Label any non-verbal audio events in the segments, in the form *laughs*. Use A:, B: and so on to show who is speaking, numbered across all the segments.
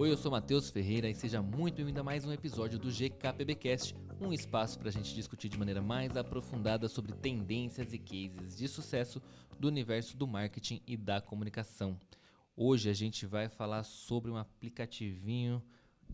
A: Oi, eu sou Matheus Ferreira e seja muito bem-vindo a mais um episódio do GKPBcast, um espaço para a gente discutir de maneira mais aprofundada sobre tendências e cases de sucesso do universo do marketing e da comunicação. Hoje a gente vai falar sobre um aplicativinho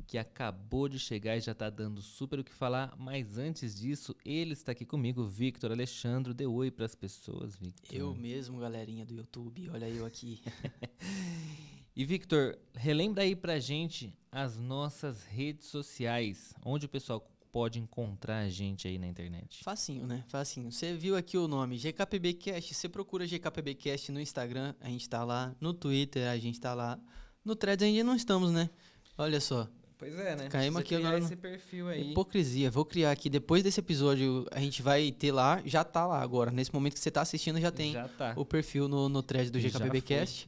A: que acabou de chegar e já está dando super o que falar, mas antes disso, ele está aqui comigo, Victor Alexandre. Dê oi para as pessoas, Victor.
B: Eu mesmo, galerinha do YouTube, olha eu aqui. *laughs*
A: e Victor, relembra aí pra gente as nossas redes sociais, onde o pessoal pode encontrar a gente aí na internet.
B: Facinho, né? Facinho. Você viu aqui o nome GKPBcast, você procura GKPBcast no Instagram, a gente tá lá, no Twitter, a gente tá lá. No Threads ainda não estamos, né? Olha só.
A: Pois é, né?
B: Caímos aqui agora.
A: esse perfil aí.
B: Hipocrisia. Vou criar aqui. Depois desse episódio, a gente vai ter lá. Já tá lá agora. Nesse momento que você tá assistindo, já tem
A: já tá.
B: o perfil no, no thread do GKPBcast.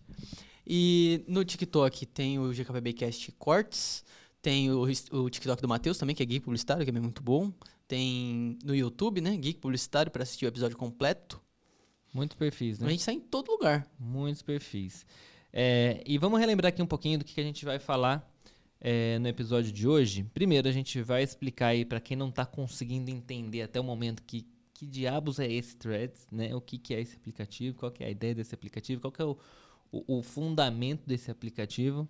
B: E no TikTok tem o GKPBcast Cortes. Tem o, o TikTok do Matheus também, que é Geek Publicitário, que é muito bom. Tem no YouTube, né? Geek Publicitário, para assistir o episódio completo.
A: Muitos perfis, né?
B: A gente está em todo lugar.
A: Muitos perfis. É, e vamos relembrar aqui um pouquinho do que, que a gente vai falar é, no episódio de hoje. Primeiro, a gente vai explicar aí para quem não está conseguindo entender até o momento que, que diabos é esse Threads, né? O que, que é esse aplicativo, qual que é a ideia desse aplicativo, qual que é o, o, o fundamento desse aplicativo.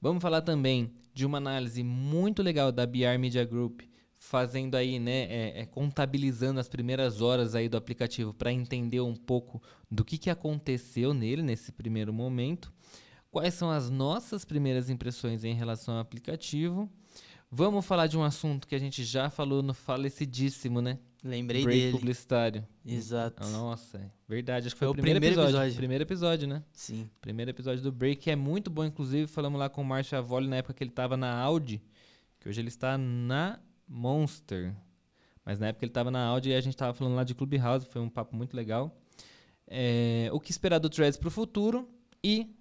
A: Vamos falar também de uma análise muito legal da BR Media Group, fazendo aí, né, é, é, contabilizando as primeiras horas aí do aplicativo para entender um pouco do que, que aconteceu nele nesse primeiro momento quais são as nossas primeiras impressões em relação ao aplicativo. Vamos falar de um assunto que a gente já falou no falecidíssimo, né?
B: Lembrei
A: Break
B: dele.
A: publicitário.
B: Exato.
A: Nossa, é verdade. Acho que foi, foi o primeiro, primeiro episódio. episódio. Primeiro episódio, né?
B: Sim.
A: Primeiro episódio do Break, que é muito bom. Inclusive, falamos lá com o Márcio Avoli na época que ele estava na Audi, que hoje ele está na Monster. Mas na época ele estava na Audi e a gente estava falando lá de Clubhouse. Foi um papo muito legal. É, o que esperar do Threads para o futuro e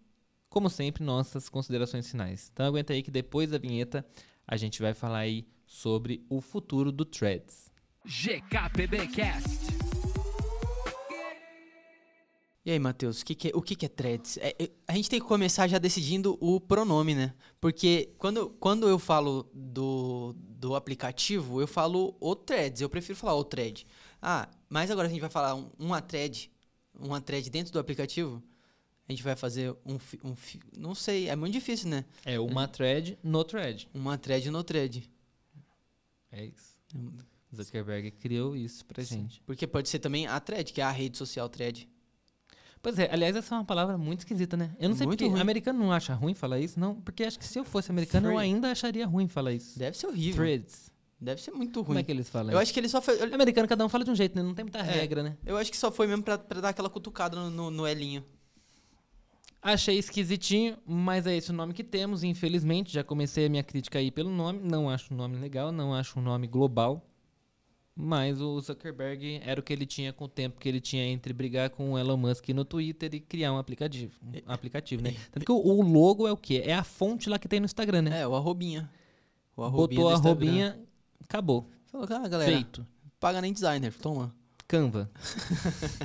A: como sempre, nossas considerações finais. Então aguenta aí que depois da vinheta a gente vai falar aí sobre o futuro do Threads.
C: GKPBcast.
B: E aí, Matheus, que que é, o que, que é threads? É, a gente tem que começar já decidindo o pronome, né? Porque quando, quando eu falo do, do aplicativo, eu falo o threads. Eu prefiro falar o thread. Ah, mas agora a gente vai falar um, uma thread, uma thread dentro do aplicativo a gente vai fazer um, um não sei, é muito difícil, né?
A: É uma thread no thread.
B: Uma thread no thread.
A: É isso. Hum. Zuckerberg criou isso pra Sim. gente.
B: Porque pode ser também a thread, que é a rede social thread.
A: Pois é, aliás, essa é uma palavra muito esquisita, né? Eu não sei muito porque ruim. americano não acha ruim falar isso, não, porque acho que se eu fosse americano Free. eu ainda acharia ruim falar isso.
B: Deve ser horrível.
A: Threads.
B: Deve ser muito ruim.
A: Como é que eles falam?
B: Eu acho que ele só foi.
A: Americano, cada um fala de um jeito, né? Não tem muita é, regra, né?
B: Eu acho que só foi mesmo pra, pra dar aquela cutucada no, no, no Elinho.
A: Achei esquisitinho, mas é esse o nome que temos, infelizmente. Já comecei a minha crítica aí pelo nome. Não acho um nome legal, não acho um nome global. Mas o Zuckerberg era o que ele tinha com o tempo que ele tinha entre brigar com o Elon Musk no Twitter e criar um aplicativo, um aplicativo né? Tanto que o, logo é o quê? É a fonte lá que tem no Instagram, né?
B: É, o arrobinha.
A: O arrobinha Botou a arrobinha, acabou.
B: Falou, ah, galera, Feito. Paga nem designer, toma.
A: Canva.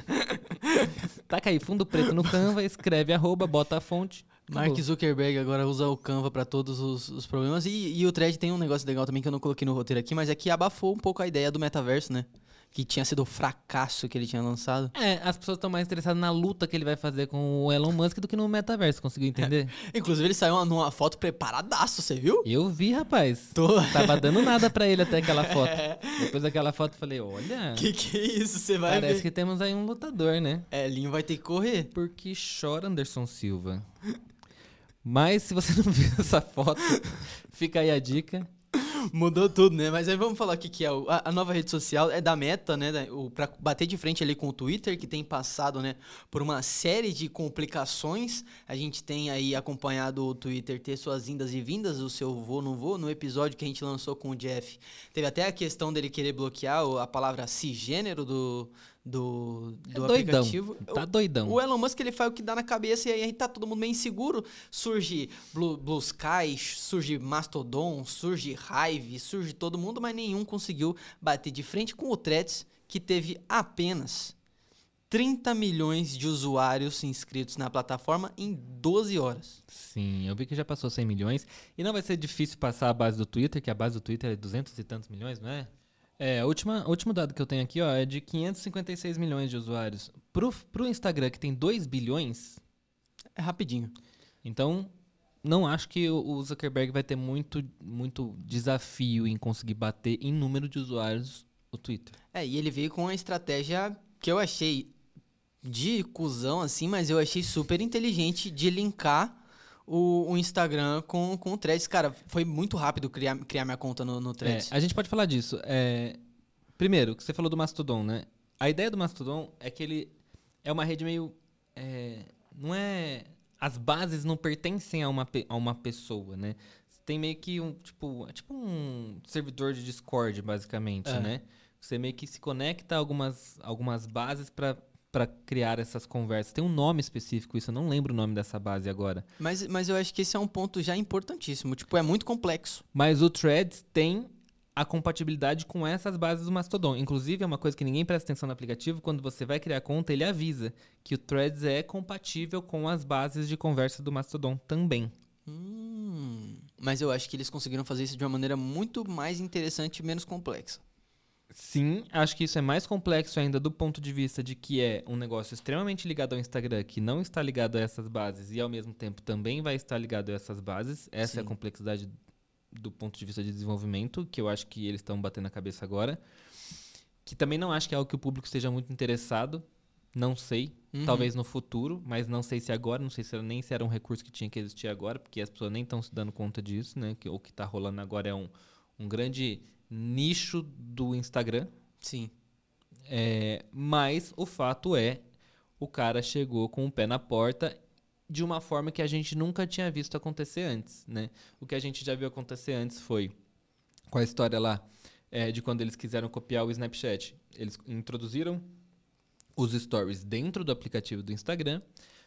A: *laughs* Taca aí, fundo preto no Canva, escreve arroba, bota a fonte.
B: Acabou. Mark Zuckerberg agora usa o Canva para todos os, os problemas. E, e, o Thread tem um negócio legal também que eu não coloquei no roteiro aqui, mas é que abafou um pouco a ideia do metaverso, né? que tinha sido o fracasso que ele tinha lançado.
A: É, as pessoas estão mais interessadas na luta que ele vai fazer com o Elon Musk do que no metaverso, conseguiu entender?
B: É. *laughs* Inclusive, ele saiu numa foto preparadaço, você viu?
A: Eu vi, rapaz. Tô... Tava dando nada para ele até aquela *laughs* foto. É. Depois daquela foto, falei, olha...
B: Que que é isso? Você vai
A: Parece
B: ver.
A: que temos aí um lutador, né?
B: É, Linho vai ter que correr.
A: Porque chora Anderson Silva. *laughs* Mas se você *laughs* não viu essa foto, fica aí a dica.
B: Mudou tudo, né? Mas aí vamos falar o que, que é. A, nova rede social é da Meta, né? Pra bater de frente ali com o Twitter, que tem passado, né, por uma série de complicações. A gente tem aí acompanhado o Twitter ter suas indas e vindas, o seu vou, não vou. No episódio que a gente lançou com o Jeff, teve até a questão dele querer bloquear a palavra cisgênero do, do, do
A: é doidão.
B: aplicativo.
A: Tá doidão.
B: O Elon Musk ele faz o que dá na cabeça e aí tá todo mundo meio inseguro. Surge Blue, Blue Sky, surge Mastodon, surge Hive, surge todo mundo, mas nenhum conseguiu bater de frente com o Threads, que teve apenas 30 milhões de usuários inscritos na plataforma em 12 horas.
A: Sim, eu vi que já passou 100 milhões. E não vai ser difícil passar a base do Twitter, que a base do Twitter é 200 e tantos milhões, não é? É, o último dado que eu tenho aqui ó, é de 556 milhões de usuários. Pro, pro Instagram, que tem 2 bilhões,
B: É rapidinho.
A: então não acho que o o Zuckerberg vai ter muito, muito desafio em conseguir bater em número de usuários o Twitter.
B: É, e ele veio com uma estratégia que eu achei de cuzão, assim, mas eu achei super inteligente de linkar o, o Instagram com, com o Threads. Cara, foi muito rápido criar, criar minha conta no, no
A: É,
B: Threads.
A: a gente pode falar disso. É, primeiro, que você falou do Mastodon, né? A ideia do Mastodon é que ele é uma rede meio. é, não é. As bases não pertencem a uma, a uma pessoa, né? Tem meio que um. Tipo, é tipo um servidor de Discord, basicamente,
B: É.
A: né? Você meio que se conecta a algumas, algumas bases para para criar essas conversas. Tem um nome específico, isso eu não lembro o nome dessa base agora.
B: Mas, mas eu acho que esse é um ponto já importantíssimo. Tipo, é muito complexo.
A: Mas o Threads tem a compatibilidade com essas bases do Mastodon. Inclusive, é uma coisa que ninguém presta atenção no aplicativo, quando você vai criar conta, ele avisa que o Threads é compatível com as bases de conversa do Mastodon também.
B: Hum, mas eu acho que eles conseguiram fazer isso de uma maneira muito mais interessante e menos complexa.
A: Sim, acho que isso é mais complexo ainda do ponto de vista de que é um negócio extremamente ligado ao Instagram, que não está ligado a essas bases e ao mesmo tempo também vai estar ligado a essas bases. Essa é a
B: Sim.
A: complexidade do ponto de vista de desenvolvimento, que eu acho que eles estão batendo a cabeça agora. Que também não acho que é algo que o público esteja muito interessado. Não sei.
B: Uhum.
A: Talvez no futuro, mas não sei se agora, não sei se era, nem se era um recurso que tinha que existir agora, porque as pessoas nem estão se dando conta disso, né? Que, o que está rolando agora é um, um grande nicho do Instagram.
B: Sim.
A: É, mas o fato é, o cara chegou com o pé na porta de uma forma que a gente nunca tinha visto acontecer antes, né? O que a gente já viu acontecer antes foi com a história lá é, de quando eles quiseram copiar o Snapchat. Eles introduziram os stories dentro do aplicativo do Instagram,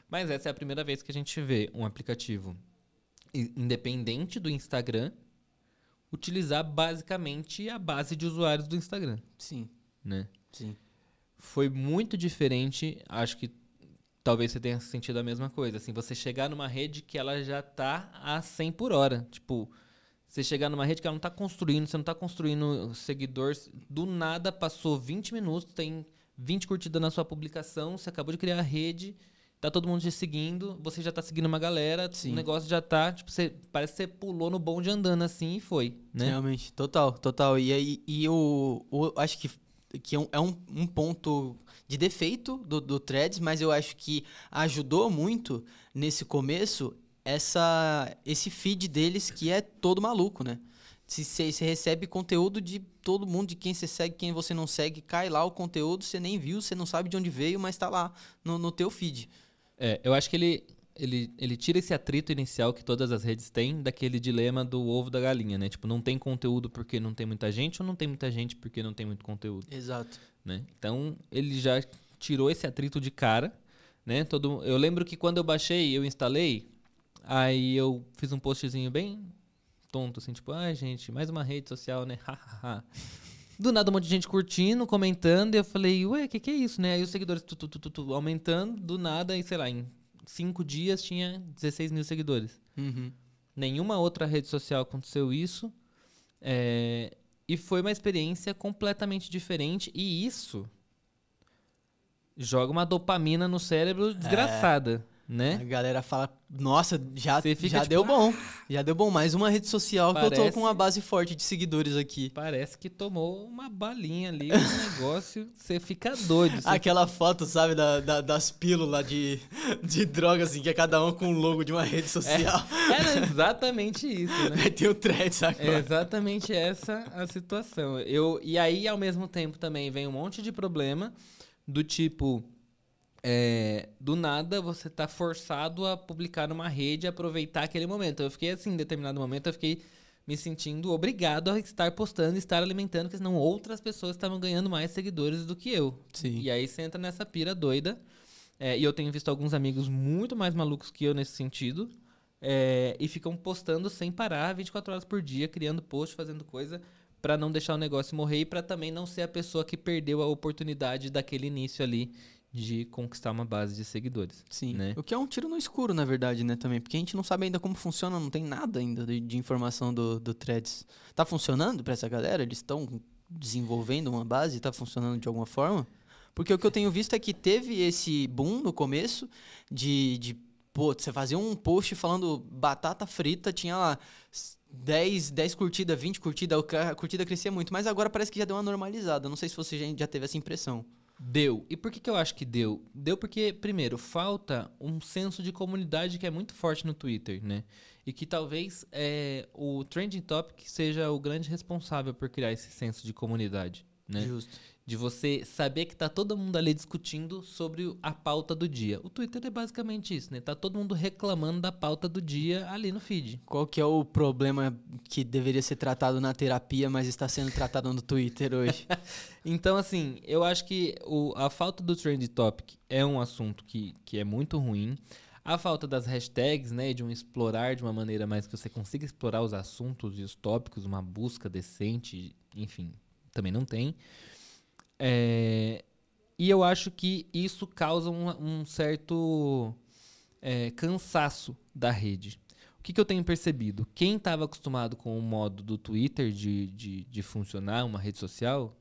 A: mas essa é a primeira vez que a gente vê um aplicativo independente do Instagram utilizar basicamente a base de usuários do Instagram,
B: Sim.
A: né?
B: Sim.
A: foi muito diferente. Acho que talvez você tenha sentido a mesma coisa. Assim, você chegar numa rede que ela já tá a 100 por hora. Tipo, você chegar numa rede que ela não tá construindo, você não tá construindo seguidores. Do nada passou 20 minutos, tem 20 curtidas na sua publicação, você acabou de criar a rede, tá todo mundo te seguindo, você já tá seguindo uma galera,
B: Sim.
A: o negócio já tá, tipo, você, parece que você pulou no bonde andando assim e foi, né?
B: Realmente, total, total. E aí, e o, o- acho que, que é, um, é um, um ponto de defeito do, do Threads, mas eu acho que ajudou muito nesse começo essa, esse feed deles que é todo maluco, né? Se você recebe conteúdo de todo mundo, de quem você segue, quem você não segue, cai lá o conteúdo, você nem viu, você não sabe de onde veio, mas tá lá no, no teu feed.
A: É, eu acho que ele, ele, ele tira esse atrito inicial que todas as redes têm daquele dilema do ovo da galinha, né? Tipo, não tem conteúdo porque não tem muita gente ou não tem muita gente porque não tem muito conteúdo,
B: Exato.
A: né? Então, ele já tirou esse atrito de cara, né? Todo, eu lembro que quando eu baixei, eu instalei, aí eu fiz um postzinho bem tonto, assim, tipo, ai, gente, mais uma rede social, né? *laughs* Do nada, um monte de gente curtindo, comentando, e eu falei, ué, o que, que é isso, né? Aí os seguidores tu, tu, tu, tu, aumentando, do nada, e sei lá, em cinco dias tinha 16 mil seguidores.
B: Uhum.
A: Nenhuma outra rede social aconteceu isso. é, e foi uma experiência completamente diferente. E isso joga uma dopamina no cérebro desgraçada,
B: A
A: né?
B: galera fala, nossa, já,
A: fica
B: já
A: tipo,
B: deu bom. Já deu bom. Mais uma rede social que eu tô
A: Parece-
B: com uma base forte de seguidores aqui.
A: Parece que tomou uma balinha ali, um *laughs* negócio. Você fica doido. você
B: Aquela foto, sabe, da, da- das pílulas de, *laughs* de droga, assim, que é cada um com um logo de uma rede social.
A: Era *laughs* exatamente isso, né?
B: Aí tem o thread, sabe?
A: É exatamente essa a situação. Eu, e aí, ao mesmo tempo, também vem um monte de problema do tipo. É, do nada você tá forçado a publicar numa rede e aproveitar aquele momento. Eu fiquei assim, em determinado momento, eu fiquei me sentindo obrigado a estar postando, estar alimentando, porque senão outras pessoas estavam ganhando mais seguidores do que eu.
B: Sim.
A: E aí você entra nessa pira doida. É, e eu tenho visto alguns amigos muito mais malucos que eu nesse sentido. é, e ficam postando sem parar 24 horas por dia, criando post, fazendo coisa pra não deixar o negócio morrer e pra também não ser a pessoa que perdeu a oportunidade daquele início ali de conquistar uma base de seguidores.
B: Sim.
A: Né?
B: O que é um tiro no escuro, na verdade, né, também. Porque a gente não sabe ainda como funciona, não tem nada ainda de, de informação do, do Threads. Tá funcionando pra essa galera? Eles estão desenvolvendo uma base? Tá funcionando de alguma forma? Porque o que eu tenho visto é que teve esse boom no começo de, de pô, você fazia um post falando batata frita, tinha lá 10, 10 curtidas, 20 curtidas, a curtida crescia muito, mas agora parece que já deu uma normalizada. Não sei se você já teve essa impressão.
A: Deu. E por que, que eu acho que deu? Deu porque, primeiro, falta um senso de comunidade que é muito forte no Twitter, né? E que talvez é, o Trending Topic seja o grande responsável por criar esse senso de comunidade, né?
B: Justo.
A: De você saber que tá todo mundo ali discutindo sobre a pauta do dia. O Twitter é basicamente isso, né? Tá todo mundo reclamando da pauta do dia ali no feed.
B: Qual que é o problema que deveria ser tratado na terapia, mas está sendo tratado no Twitter hoje? *laughs*
A: Então, assim, eu acho que o- a falta do Trend Topic é um assunto que, que é muito ruim. A falta das hashtags, né, de um explorar de uma maneira mais que você consiga explorar os assuntos e os tópicos, uma busca decente, enfim, também não tem. É, e eu acho que isso causa um, um certo é, cansaço da rede. O que, que eu tenho percebido? Quem estava acostumado com o modo do Twitter de, de, de funcionar, uma rede social,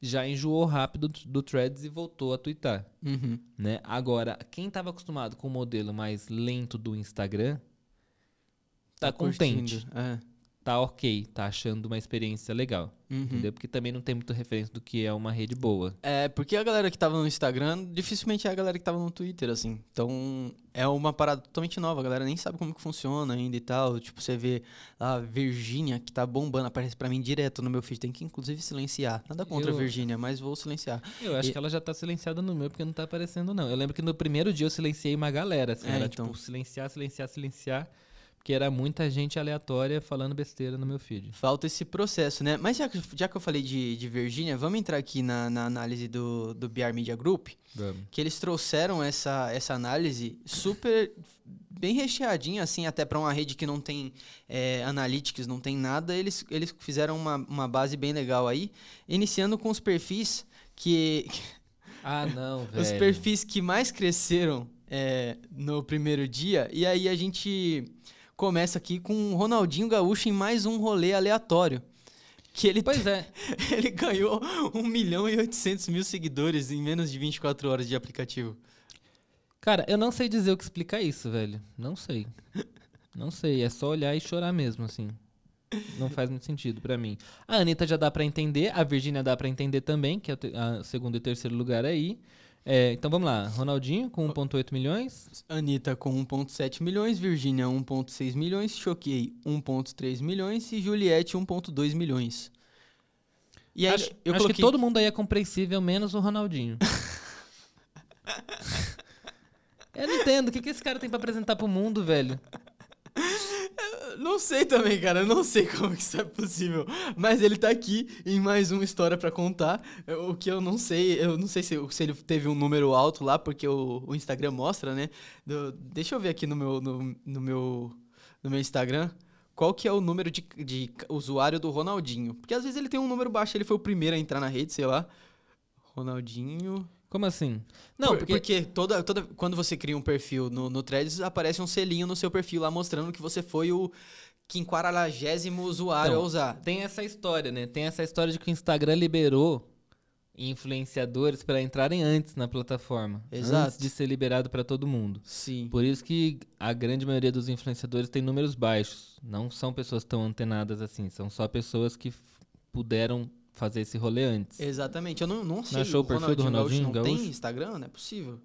A: já enjoou rápido do, do Threads e voltou a twittar.
B: Uhum.
A: Né? Agora, quem estava acostumado com o modelo mais lento do Instagram, tá, contente,
B: curtindo, É.
A: tá ok, tá achando uma experiência legal.
B: Uhum.
A: Entendeu? Porque também não tem muita referência do que é uma rede boa.
B: É, porque a galera que tava no Instagram dificilmente é a galera que tava no Twitter, assim. Então, é uma parada totalmente nova. A galera nem sabe como que funciona ainda e tal. Tipo, você vê a Virgínia, que tá bombando, aparece pra mim direto no meu feed. Tem que, inclusive, silenciar. Nada contra a
A: Eu-
B: Virgínia, mas vou silenciar.
A: Eu acho
B: E-
A: que ela já tá silenciada no meu, porque não tá aparecendo, não. Eu lembro que no primeiro dia eu silenciei uma galera. Assim,
B: É,
A: era
B: então.
A: tipo silenciar, silenciar, silenciar. Porque era muita gente aleatória falando besteira no meu feed.
B: Falta esse processo, né? Mas já que, já que eu falei de, de Virgínia, vamos entrar aqui na, na análise do, do BR Media Group.
A: Vamos.
B: que eles trouxeram essa, essa análise super bem recheadinha, assim, até para uma rede que não tem é, analytics, não tem nada, eles, eles fizeram uma, uma base bem legal aí, iniciando com os perfis que...
A: Ah, não, *laughs* velho.
B: os perfis que mais cresceram é, no primeiro dia, e aí a gente começa aqui com o Ronaldinho Gaúcho em mais um rolê aleatório. Que ele,
A: Pois é. *laughs*
B: ele ganhou 1 milhão e 800 mil seguidores em menos de 24 horas de aplicativo.
A: Cara, eu não sei dizer o que explicar isso, velho. Não sei. Não sei. É só olhar e chorar mesmo, assim. Não faz muito sentido pra mim. A Anitta já dá pra entender, a Virgínia dá pra entender também, que é o segundo e terceiro lugar aí. É, então vamos lá. Ronaldinho com 1,8 milhões.
B: Anitta com 1,7 milhões, Virgínia 1,6 milhões, Choquei 1,3 milhões e Juliette 1,2 milhões. E aí,
A: acho
B: eu
A: acho
B: coloquei...
A: que todo mundo aí é compreensível, menos o Ronaldinho. *laughs* eu não entendo. O que, que esse cara tem pra apresentar pro mundo, velho?
B: Não sei também, cara. Não sei *laughs* como que isso é possível. Mas ele tá aqui em mais uma história pra contar. O que eu não sei, eu não sei se, se ele teve um número alto lá, porque o, o Instagram mostra, né? Do- deixa eu ver aqui no meu, no, no meu, no meu Instagram. Qual que é o número de, de usuário do Ronaldinho? Porque às vezes ele tem um número baixo, ele foi o primeiro a entrar na rede, sei lá. Ronaldinho.
A: Como assim? Não,
B: Por-
A: porque,
B: porque toda, toda, quando você cria um perfil no, no Threads, aparece um selinho no seu perfil lá mostrando que você foi o quinquaragésimo usuário
A: Então,
B: a usar.
A: tem essa história, né? Tem essa história de que o Instagram liberou influenciadores para entrarem antes na plataforma,
B: Exato.
A: antes de ser liberado para todo mundo.
B: Sim.
A: Por isso que a grande maioria dos influenciadores tem números baixos. Não são pessoas tão antenadas assim, são só pessoas que puderam fazer esse rolê antes.
B: Exatamente. Eu não, não sei.
A: achou o perfil do Ronaldinho
B: Gaúcho não
A: Gaúcho?
B: tem Instagram? Não é possível.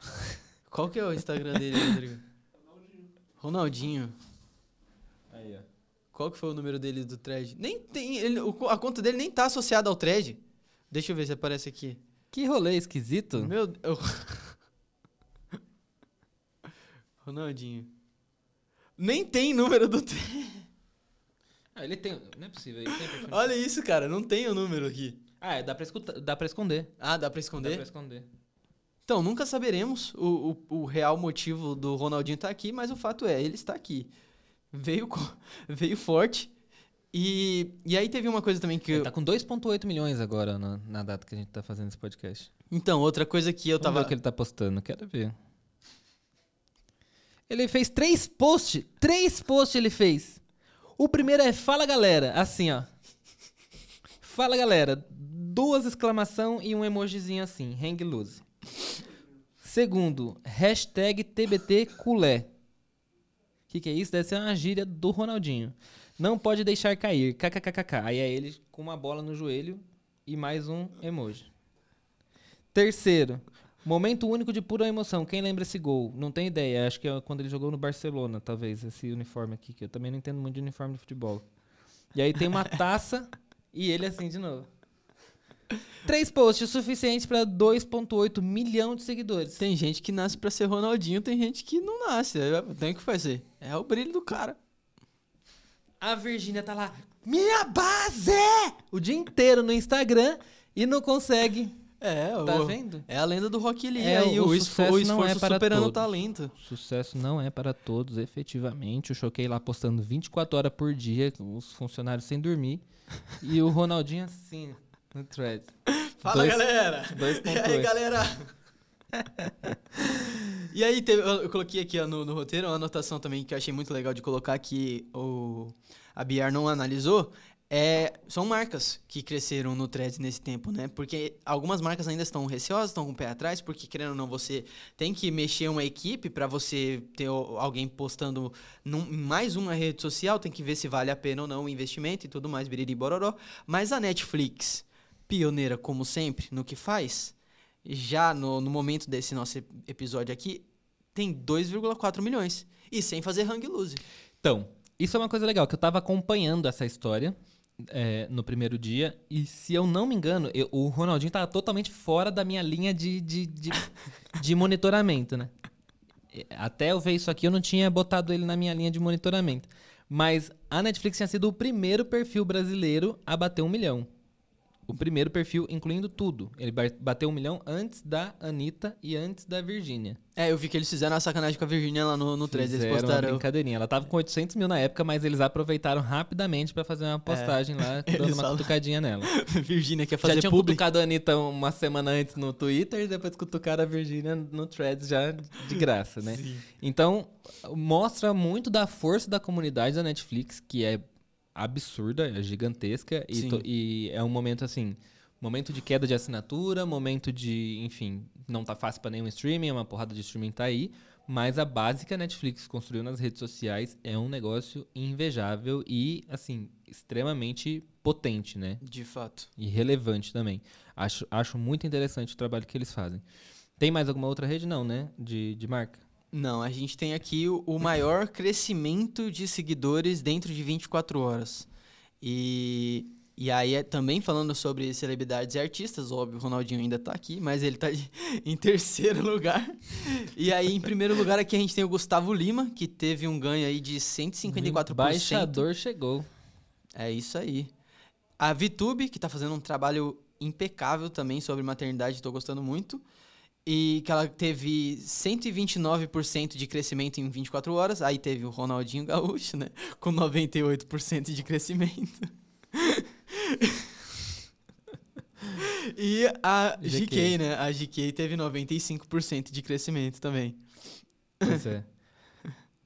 B: *laughs* Qual que é o Instagram dele, Rodrigo? Ronaldinho.
A: Aí, ó.
B: Qual que foi o número dele do thread? Nem tem. ele- a conta dele nem tá associada ao thread. Deixa eu ver se aparece aqui.
A: Que rolê esquisito.
B: Meu Deus. *laughs* Ronaldinho. Nem tem número do thread.
A: Ah, ele tem. Não é possível. Ele tem perfil.
B: Olha isso, cara. Não tem o número aqui.
A: Ah, é, dá pra, escutar, dá pra esconder.
B: Ah, dá pra
A: Dá
B: esconder?
A: pra esconder.
B: Então, nunca saberemos o, o, o real motivo do Ronaldinho estar aqui, mas o fato é, ele está aqui. Veio, *laughs* veio forte E, e aí teve uma coisa também que.
A: Ele
B: Eu,
A: tá com 2,8 milhões agora na, na data que a gente tá fazendo esse podcast.
B: Então, outra coisa que eu
A: Vamos ver
B: tava.
A: o que ele tá postando, quero ver. Ele fez três posts. Três posts ele fez. O primeiro é Fala Galera, assim, ó. Fala Galera. Duas exclamação e um emojizinho assim, hang loose. Segundo, hashtag TBT culé. O que, que é isso? Deve ser uma gíria do Ronaldinho. Não pode deixar cair, kkkk. Aí é ele com uma bola no joelho e mais um emoji. Terceiro, momento único de pura emoção. Quem lembra esse gol? Não tem ideia. Acho que é quando ele jogou no Barcelona, talvez, esse uniforme aqui, que eu também não entendo muito de uniforme de futebol. E aí tem uma *laughs* taça e ele assim de novo. Três posts, o suficiente para 2.8 milhão de seguidores.
B: Tem gente que nasce pra ser Ronaldinho, tem gente que não nasce. Tem o que fazer. É o brilho do cara.
A: A Virgínia tá lá, minha base! O dia inteiro no Instagram e não consegue.
B: É,
A: Tá
B: o-
A: vendo?
B: É a lenda do Rock Lee.
A: É,
B: aí,
A: o
B: o,
A: sucesso
B: o
A: não
B: esforço
A: é para
B: superando o
A: todos.
B: talento.
A: Sucesso não é para todos, efetivamente. O Choquei lá postando 24 horas por dia, os funcionários sem dormir. E o Ronaldinho assim, no thread. *laughs*
B: Fala,
A: Dois-
B: galera!
A: dois
B: E aí, galera? *laughs* e aí, teve- eu, eu coloquei aqui ó, no, no roteiro uma anotação também que eu achei muito legal de colocar que o, a BR não analisou. É, são marcas que cresceram no Threads nesse tempo, né? Porque algumas marcas ainda estão receosas, estão com o pé atrás, porque querendo ou não, você tem que mexer uma equipe para você ter alguém postando num- mais uma rede social, tem que ver se vale a pena ou não o investimento e tudo mais, biriri bororó. Mas a Netflix, pioneira como sempre no que faz, já no, no momento desse nosso ep- episódio aqui, tem 2,4 milhões. E sem fazer hang loose.
A: Então, isso é uma coisa legal, que eu tava acompanhando essa história é, no primeiro dia. E se eu não me engano, eu- o Ronaldinho tava totalmente fora da minha linha de, de, de, *laughs* de monitoramento, né? Até eu ver isso aqui, eu não tinha botado ele na minha linha de monitoramento. Mas a Netflix tinha sido o primeiro perfil brasileiro a bater um milhão. O primeiro perfil, incluindo tudo. Ele ba- bateu um milhão antes da Anitta e antes da Virgínia.
B: É, eu vi que eles fizeram a sacanagem com a Virgínia lá no, no thread. Eles
A: Fizeram uma
B: postaram.
A: brincadeirinha. Ela tava com 800 mil na época, mas eles aproveitaram rapidamente pra fazer uma postagem lá, *laughs* dando uma
B: falam-
A: cutucadinha nela. *laughs*
B: Virgínia quer
A: já
B: fazer
A: tinham
B: publi.
A: cutucado a Anitta uma semana antes no Twitter e depois cutucaram a Virgínia no Threads já de graça, né? Então, mostra muito da força da comunidade da Netflix, que é absurda, é gigantesca. E, to- e é um momento assim. Momento de queda de assinatura, momento de, enfim, não tá fácil pra nenhum streaming, uma porrada de streaming tá aí, mas a base que a Netflix construiu nas redes sociais é um negócio invejável e, assim, extremamente potente, né?
B: De fato.
A: E relevante também. Acho, acho muito interessante o trabalho que eles fazem. Tem mais alguma outra rede? Não, né? De, de marca?
B: Não, a gente tem aqui o, o maior crescimento de seguidores dentro de 24 horas. E, e aí, é, também falando sobre celebridades e artistas, óbvio, o Ronaldinho ainda tá aqui, mas ele tá de- *laughs* em terceiro lugar. E aí, em primeiro lugar, aqui a gente tem o Gustavo Lima, que teve um ganho aí de 154%.
A: O Embaixador chegou.
B: É isso aí. A VTube, que tá fazendo um trabalho impecável também sobre maternidade, tô gostando muito. E que ela teve 129% de crescimento em 24 horas. Aí teve o Ronaldinho Gaúcho, né? Com 98% de crescimento. *laughs* e a
A: GK.
B: GK, né? A GK teve 95% de crescimento também.
A: Pois é. *laughs*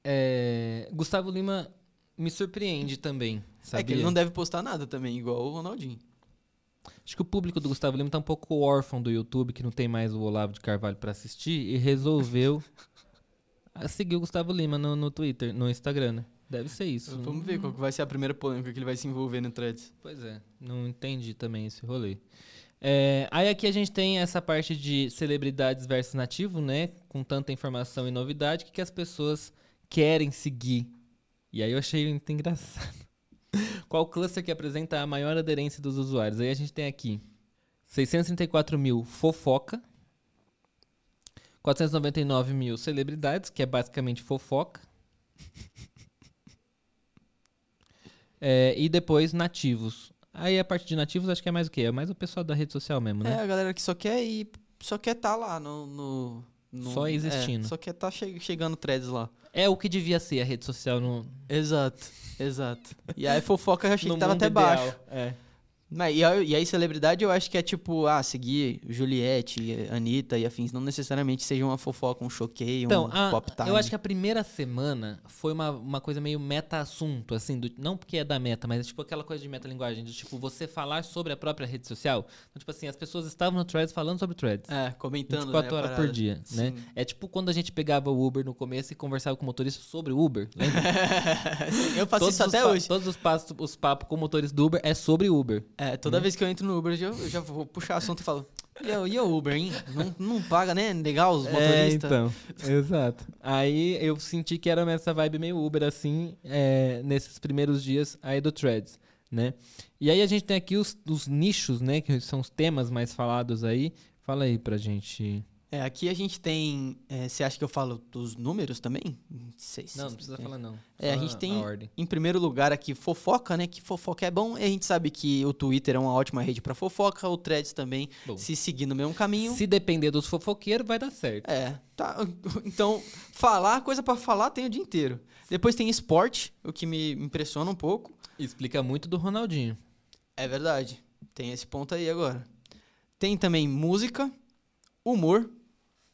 A: É, Gustavo Lima me surpreende também. Sabia?
B: É que ele não deve postar nada também, igual o Ronaldinho.
A: Acho que o público do Gustavo Lima tá um pouco órfão do YouTube, que não tem mais o Olavo de Carvalho pra assistir, e resolveu *laughs* seguir o Gustavo Lima no, no Twitter, no Instagram, né? Deve ser isso.
B: Vamos ver qual vai ser a primeira polêmica que ele vai se envolver no Threads.
A: Pois é, não entendi também esse rolê. É, aí aqui a gente tem essa parte de celebridades versus nativo, né? Com tanta informação e novidade, o que, que as pessoas querem seguir. E aí eu achei muito engraçado. *laughs* Qual cluster que apresenta a maior aderência dos usuários? Aí a gente tem aqui 634 mil fofoca, 499 mil celebridades, que é basicamente fofoca. *laughs* É, e depois nativos. Aí a parte de nativos acho que é mais o quê? É mais o pessoal da rede social mesmo,
B: É,
A: né?
B: a galera que só quer ir, só quer estar lá no, no, Não-
A: Só existindo.
B: É, só que tá che- chegando threads lá.
A: É o que devia ser a rede social no,
B: Exato, exato. E aí fofoca eu achei
A: no
B: que tava até
A: ideal.
B: baixo.
A: É.
B: Mas, e, aí, e aí, celebridade, eu acho que é tipo, ah, seguir Juliette, Anitta e afins. Não necessariamente seja uma fofoca, um choqueio,
A: Então,
B: um
A: a-
B: pop time.
A: eu acho que a primeira semana foi uma, uma coisa meio meta-assunto, assim, do- não porque é da meta, mas é tipo aquela coisa de meta-linguagem, de tipo, você falar sobre a própria rede social. Então, tipo assim, as pessoas estavam no Threads falando sobre Threads.
B: É, comentando,
A: 24
B: né,
A: horas por dia, né?
B: Sim.
A: É tipo quando a gente pegava o Uber no começo e conversava com o motorista sobre o Uber. Lembra? *laughs*
B: eu faço isso
A: os
B: até hoje.
A: Todos os, os papos com o motorista do Uber é sobre Uber.
B: É, toda vez que eu entro no Uber, eu já, eu já vou puxar assunto e falo, e o, e o Uber, hein? Não, não paga, né? Legal os motoristas.
A: É, então, exato. Aí eu senti que era essa vibe meio Uber, assim, é, nesses primeiros dias aí do Threads, né? E aí a gente tem aqui os, os nichos, né? Que são os temas mais falados aí. Fala aí pra gente.
B: É, aqui a gente tem. é, Você acha que eu falo dos números também? Não sei se-
A: Não, não precisa falar não.
B: É, a gente tem
A: ordem.
B: em primeiro lugar aqui fofoca, né? Que fofoca é bom. E a gente sabe que o Twitter é uma ótima rede pra fofoca, o Threads também,
A: Bom.
B: se seguir no mesmo caminho.
A: Se depender dos fofoqueiros, vai dar certo.
B: É, tá. *laughs* Então, falar, coisa pra falar tem o dia inteiro. Depois tem esporte, o que me impressiona um pouco.
A: Explica muito do Ronaldinho.
B: É verdade. Tem esse ponto aí agora. Tem também música, humor,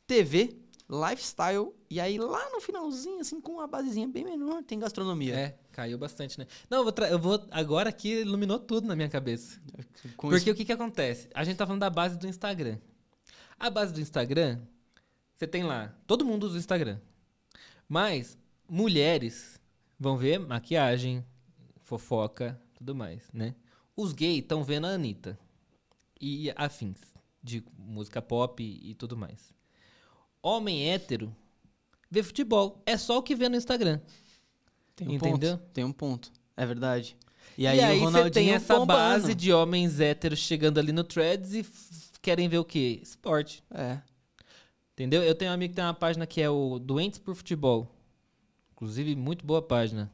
B: TV, lifestyle e aí lá no finalzinho, assim, com uma basezinha bem menor, tem gastronomia.
A: É, caiu bastante, né? Não, eu vou, eu vou agora aqui iluminou tudo na minha cabeça.
B: Com
A: Porque
B: isso-
A: o que que acontece? A gente tá falando da base do Instagram. A base do Instagram, você tem lá, todo mundo usa o Instagram. Mas mulheres vão ver maquiagem, fofoca, tudo mais, né? Os gays estão vendo a Anitta e afins de música pop e, e tudo mais. Homem hétero vê futebol, é só o que vê no Instagram.
B: tem um
A: entendeu?
B: ponto. Tem um ponto. É verdade. E
A: E
B: aí,
A: aí,
B: o
A: você
B: Ronaldinho
A: tem essa
B: bombando.
A: base de homens héteros chegando ali no Threads e querem ver o quê? Esporte.
B: É.
A: Entendeu? Eu tenho um amigo que tem uma página que é o Doentes por Futebol. Inclusive, muito boa página.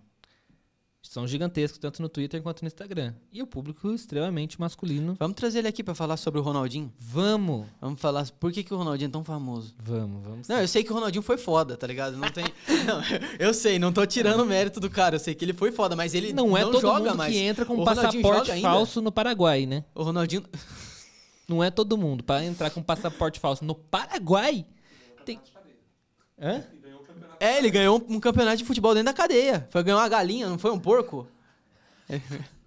A: São gigantescos, tanto no Twitter quanto no Instagram. E o público extremamente masculino.
B: Vamos trazer ele aqui pra falar sobre o Ronaldinho.
A: Vamos!
B: Vamos falar por que, que o Ronaldinho é tão famoso.
A: Vamos, vamos.
B: Não, eu sei que o Ronaldinho foi foda, tá ligado? Não tem. *laughs* Não, eu sei, não tô tirando o mérito do cara. Eu sei que ele foi foda, mas ele
A: não é todo
B: joga
A: mundo
B: mais.
A: que entra com
B: O
A: um passaporte falso no Paraguai, né?
B: O Ronaldinho. *laughs*
A: Não é todo mundo. Pra entrar com passaporte falso no Paraguai, tem... Hã?
B: É, ele ganhou um campeonato de futebol dentro da cadeia. Foi ganhar uma galinha, não foi um porco? *laughs*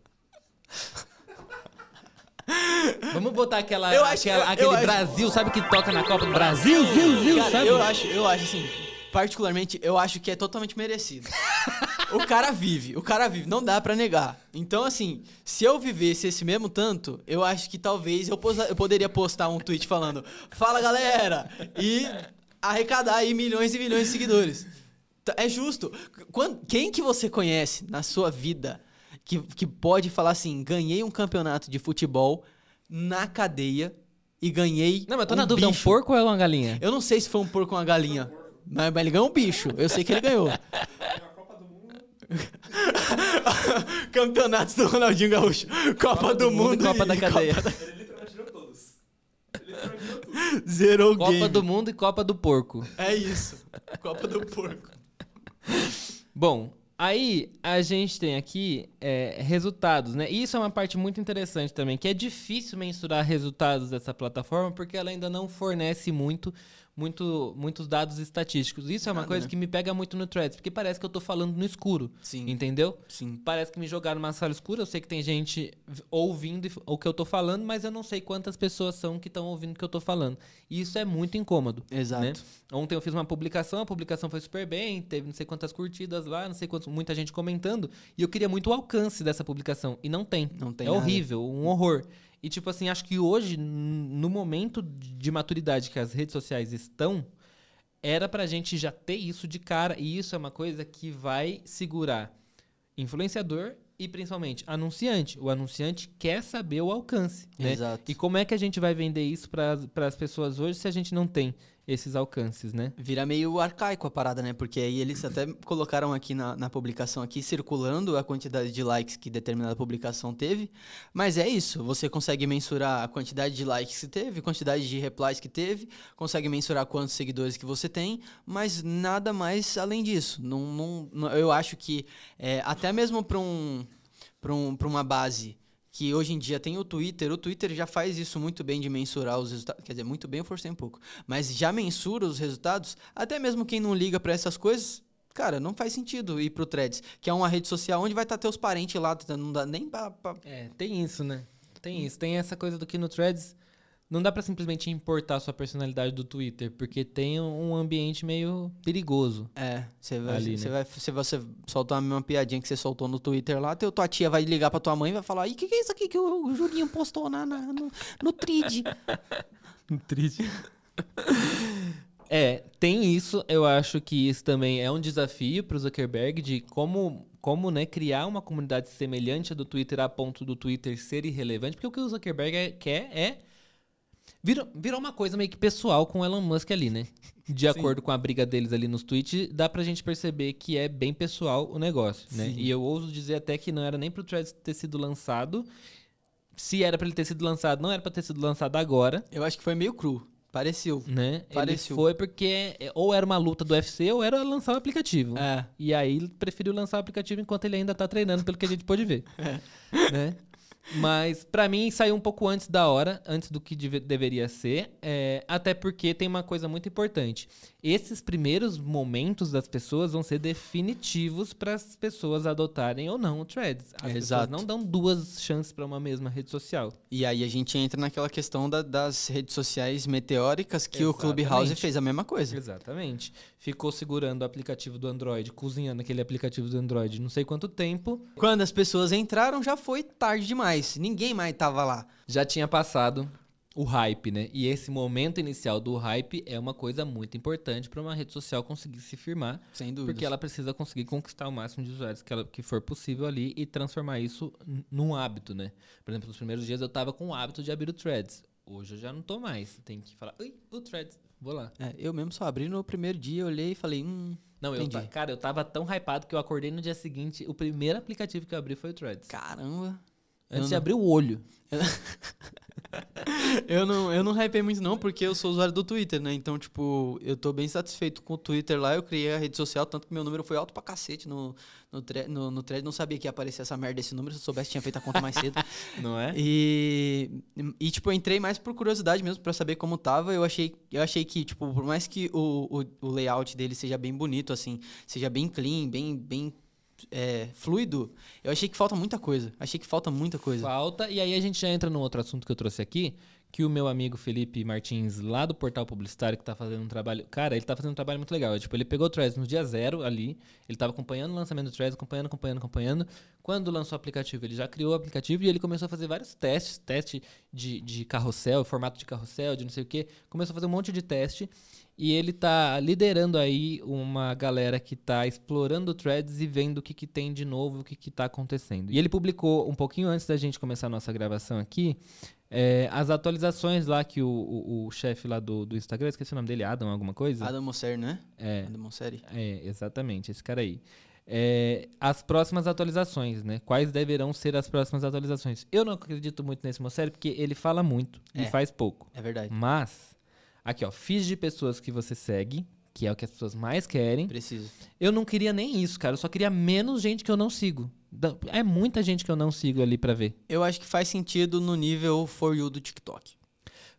A: Vamos botar aquela,
B: Eu acho-
A: aquela-
B: eu-
A: aquele
B: eu acho-
A: Brasil, sabe que toca na Copa do Brasil? Viu, viu,
B: Cara,
A: sabe?
B: eu acho, eu acho assim, particularmente, eu acho que é totalmente merecido. o cara vive, o cara vive, não dá pra negar. Então, assim, se eu vivesse esse mesmo tanto, eu acho que talvez eu, posa- eu poderia postar um tweet falando: Fala galera! E arrecadar aí milhões e milhões de seguidores. T- É justo. Quem que você conhece na sua vida que, que pode falar assim: ganhei um campeonato de futebol na cadeia e ganhei.
A: Não, mas eu tô
B: um
A: na dúvida, é um
B: bicho.
A: porco ou é uma galinha?
B: Eu não sei se foi um porco ou uma galinha. Mas, mas ele ganhou um bicho. Eu sei que ele ganhou. *laughs* Campeonatos do Ronaldinho Gaúcho. Copa, do, Mundo.
A: e Copa da Cadeia.
D: Ele *laughs* literalmente tirou todos. Ele literalmente tirou tudo. *laughs*
B: Zerou o
A: Copa
B: game.
A: do Mundo e Copa do Porco.
B: É isso. Copa do Porco.
A: Bom, aí a gente tem aqui é, resultados, né? E isso é uma parte muito interessante também, que é difícil mensurar resultados dessa plataforma porque ela ainda não fornece muito, muito muitos dados estatísticos. Isso é uma
B: Nada,
A: coisa
B: né?
A: que me pega muito no Threads, porque parece que eu tô falando no escuro.
B: Sim.
A: Entendeu?
B: Sim.
A: Parece que me jogaram numa sala escura. Eu sei que tem gente ouvindo o que eu tô falando, mas eu não sei quantas pessoas são que estão ouvindo o que eu tô falando. E isso é muito incômodo.
B: Exato.
A: né? Ontem eu fiz uma publicação, a publicação foi super bem, teve não sei quantas curtidas lá, não sei quantos, muita gente comentando. E eu queria muito o alcance dessa publicação. E não tem.
B: Não tem
A: É
B: nada.
A: horrível, um horror. E tipo assim, acho que hoje, no momento de maturidade que as redes sociais estão, era pra gente já ter isso de cara. E isso é uma coisa que vai segurar influenciador e principalmente anunciante. O anunciante quer saber o alcance, né?
B: Exato.
A: E como é que a gente vai vender isso para as pessoas hoje se a gente não tem esses alcances, né?
B: Vira meio arcaico a parada, né? Porque aí eles até colocaram aqui na, na publicação aqui, circulando a quantidade de likes que determinada publicação teve. Mas é isso, você consegue mensurar a quantidade de likes que teve, quantidade de replies que teve, consegue mensurar quantos seguidores que você tem, mas nada mais além disso. Não, não, não- eu acho que é, até mesmo para um, um, uma base que hoje em dia tem o Twitter, o Twitter já faz isso muito bem de mensurar os resultados. Quer dizer, muito bem eu forcei um pouco. Mas já mensura os resultados, até mesmo quem não liga pra essas coisas, cara, não faz sentido ir pro Threads, que é uma rede social onde vai estar teus parentes lá, tá- não dá nem pra. pra-
A: É, tem isso, né? Tem isso. Tem essa coisa do que no Threads não dá pra simplesmente importar sua personalidade do Twitter, porque tem um ambiente meio perigoso.
B: É, você vai,
A: Ali,
B: você
A: né?
B: vai, se você soltar a mesma piadinha que você soltou no Twitter lá, teu, tua tia vai ligar pra tua mãe e vai falar: e o que, que é isso aqui que o, o Julinho postou na, na- no, no Trid? *laughs*
A: Triste. É, tem isso. Eu acho que isso também é um desafio para o Zuckerberg de como, como né, criar uma comunidade semelhante à do Twitter a ponto do Twitter ser irrelevante. Porque o que o Zuckerberg é- quer é. Virou, virou uma coisa meio que pessoal com o Elon Musk ali, né? De acordo com a briga deles ali nos tweets, dá pra gente perceber que é bem pessoal o negócio, né?
B: Sim.
A: E eu ouso dizer até que não era nem pro Threads ter sido lançado. Se era pra ele ter sido lançado, não era pra ter sido lançado agora
B: Eu acho que foi meio cru. Pareceu.
A: né?
B: Pareceu.
A: Ele foi porque é, ou era uma luta do UFC ou era lançar o aplicativo.
B: É.
A: E aí ele preferiu lançar o aplicativo enquanto ele ainda tá treinando, pelo que a gente pôde ver. *laughs* Né? Mas pra mim saiu um pouco antes da hora, antes do que deve- deveria ser, é, até porque tem uma coisa muito importante. Esses primeiros momentos das pessoas vão ser definitivos para as pessoas adotarem ou não o Threads. As pessoas
B: Exato.
A: não dão duas chances para uma mesma rede social.
B: E aí a gente entra naquela questão da- das redes sociais meteóricas que o Clubhouse
A: Exatamente.
B: fez a mesma coisa.
A: Exatamente. Ficou segurando o aplicativo do Android, cozinhando aquele aplicativo do Android não sei quanto tempo.
B: Quando as pessoas entraram, já foi tarde demais. Ninguém mais tava lá.
A: Já tinha passado o hype, né? E esse momento inicial do hype é uma coisa muito importante para uma rede social conseguir se firmar,
B: Sem dúvida.
A: porque ela precisa conseguir conquistar o máximo de usuários que, ela- que for possível ali e transformar isso num hábito, né? Por exemplo, nos primeiros dias eu tava com o hábito de abrir o Threads. Hoje eu já não tô mais. Tem que falar, oi, o Threads, vou lá.
B: É, eu mesmo só abri no primeiro dia, olhei e falei, hum,
A: Não, eu,
B: Entendi.
A: ta- cara, eu tava tão hypado que eu acordei no dia seguinte, o primeiro aplicativo que eu abri foi o Threads.
B: caramba.
A: Antes de
B: não-
A: abrir o olho. *laughs*
B: Eu não, eu não hypei muito não, porque eu sou usuário do Twitter, né? Então, tipo, eu tô bem satisfeito com o Twitter lá. Eu criei a rede social, tanto que meu número foi alto pra cacete no, no, no, no thread. Não sabia que ia aparecer essa merda desse número. Se eu soubesse, tinha feito a conta mais cedo. *laughs*
A: Não é?
B: E, e, tipo, eu entrei mais por curiosidade mesmo, pra saber como tava. Eu achei, eu achei que, tipo, por mais que o, o, o layout dele seja bem bonito, assim, seja bem clean, bem, bem é, fluido, eu achei que falta muita coisa. Achei que falta muita coisa.
A: Falta. E aí a gente já entra num outro assunto que eu trouxe aqui, que o meu amigo Felipe Martins, lá do Portal Publicitário, que tá fazendo um trabalho... Cara, ele tá fazendo um trabalho muito legal. Tipo, ele pegou o Threads no dia zero ali, ele tava acompanhando o lançamento do Threads, acompanhando, acompanhando, acompanhando. Quando lançou o aplicativo, ele já criou o aplicativo e ele começou a fazer vários testes, teste de, de carrossel, formato de carrossel, de não sei o quê. Começou a fazer um monte de teste. E ele tá liderando aí uma galera que tá explorando o Threads e vendo o que, que tem de novo, o que, que tá acontecendo. E ele publicou um pouquinho antes da gente começar a nossa gravação aqui, é, as atualizações lá que o, o, o chefe lá do, do Instagram, esqueci o nome dele, Adam, alguma coisa?
B: Adam Mosseri, né?
A: É,
B: Adam Mosseri.
A: é, exatamente, esse cara aí. É, as próximas atualizações, né? Quais deverão ser as próximas atualizações? Eu não acredito muito nesse Mosseri porque ele fala muito
B: É.
A: e faz pouco.
B: É verdade.
A: Mas, aqui ó, fiz de pessoas que você segue, que é o que as pessoas mais querem.
B: Preciso.
A: Eu não queria nem isso, cara. Eu só queria menos gente que eu não sigo. É muita gente que eu não sigo ali pra ver.
B: Eu acho que faz sentido no nível For You do TikTok.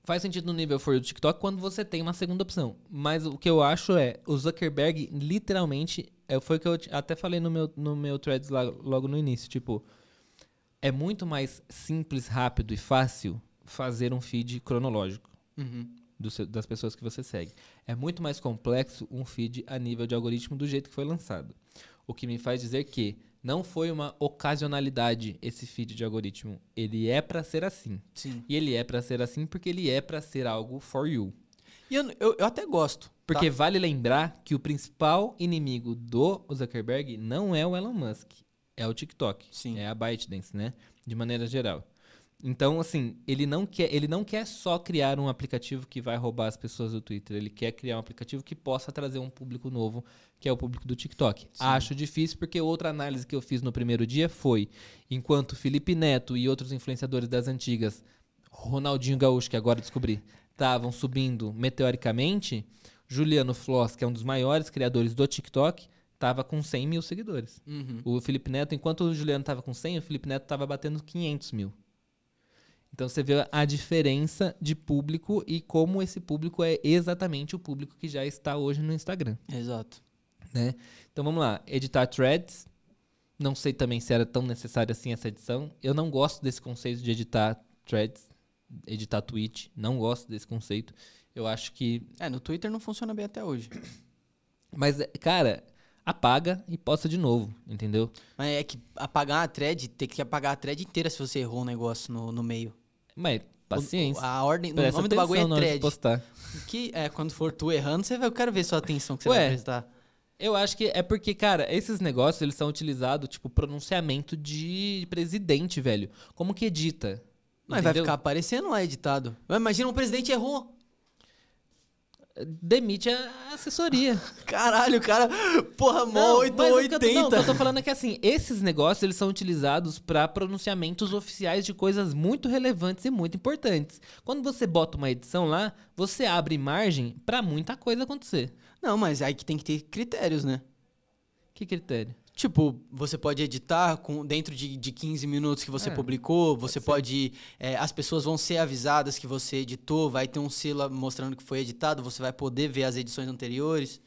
A: Faz sentido no nível for do TikTok quando você tem uma segunda opção. Mas o que eu acho é, o Zuckerberg literalmente, é, foi o que eu até falei no meu, no meu threads lá, logo no início, tipo, é muito mais simples, rápido e fácil fazer um feed cronológico
B: Uhum.
A: Seu- das pessoas que você segue. É muito mais complexo um feed a nível de algoritmo do jeito que foi lançado. O que me faz dizer que não foi uma ocasionalidade esse feed de algoritmo. Ele é pra ser assim.
B: Sim.
A: E ele é pra ser assim porque ele é pra ser algo for you.
B: E eu, eu, eu até gosto.
A: Porque
B: tá?
A: vale lembrar que o principal inimigo do Zuckerberg não é o Elon Musk, é o TikTok,
B: Sim.
A: é a ByteDance, né? De maneira geral. Então, assim, ele não, quer, ele não quer só criar um aplicativo que vai roubar as pessoas do Twitter. Ele quer criar um aplicativo que possa trazer um público novo, que é o público do TikTok. Acho difícil, porque outra análise que eu fiz no primeiro dia foi: enquanto Felipe Neto e outros influenciadores das antigas, Ronaldinho Gaúcho, que agora descobri, estavam subindo meteoricamente, Juliano Floss, que é um dos maiores criadores do TikTok, estava com 100 mil seguidores.
B: Uhum.
A: O Felipe Neto, enquanto o Juliano estava com 100, o Felipe Neto estava batendo 500 mil. Então você vê a diferença de público e como esse público é exatamente o público que já está hoje no Instagram,
B: Exato.
A: né? Então vamos lá, editar threads. Não sei também se era tão necessária assim essa edição. Eu não gosto desse conceito de editar threads, editar tweet. Não gosto desse conceito. Eu acho que
B: É, no Twitter não funciona bem até hoje. *coughs*
A: Mas, cara, apaga e posta de novo, entendeu?
B: Mas é que apagar a thread, tem que apagar a thread inteira se você errou um negócio no, no meio.
A: Mas, paciência.
B: O- A ordem, o
A: Presta
B: nome do bagulho é thread.
A: postar.
B: Que é, quando for tu errando, você vai, eu quero ver sua atenção que você
A: Ué,
B: vai prestar.
A: Eu acho que é porque, cara, esses negócios, eles são utilizados, tipo, pronunciamento de presidente, velho. Como que edita?
B: Mas vai
A: Entendeu?
B: ficar aparecendo lá editado. Imagina um presidente errou.
A: Demite a assessoria. *laughs*
B: Caralho, o cara. Porra, mó
A: Não, mas o que eu tô- Não, o que
B: 880.
A: eu tô falando é que, assim, esses negócios, eles são utilizados pra pronunciamentos oficiais de coisas muito relevantes e muito importantes. Quando você bota uma edição lá, você abre margem pra muita coisa acontecer.
B: Não, mas aí que tem que ter critérios, né?
A: Que critério?
B: Tipo, você pode editar com, dentro de, de 15 minutos que você
A: É,
B: publicou, você
A: ser.
B: pode. é, as pessoas vão ser avisadas que você editou, vai ter um selo mostrando que foi editado, você vai poder ver as edições anteriores.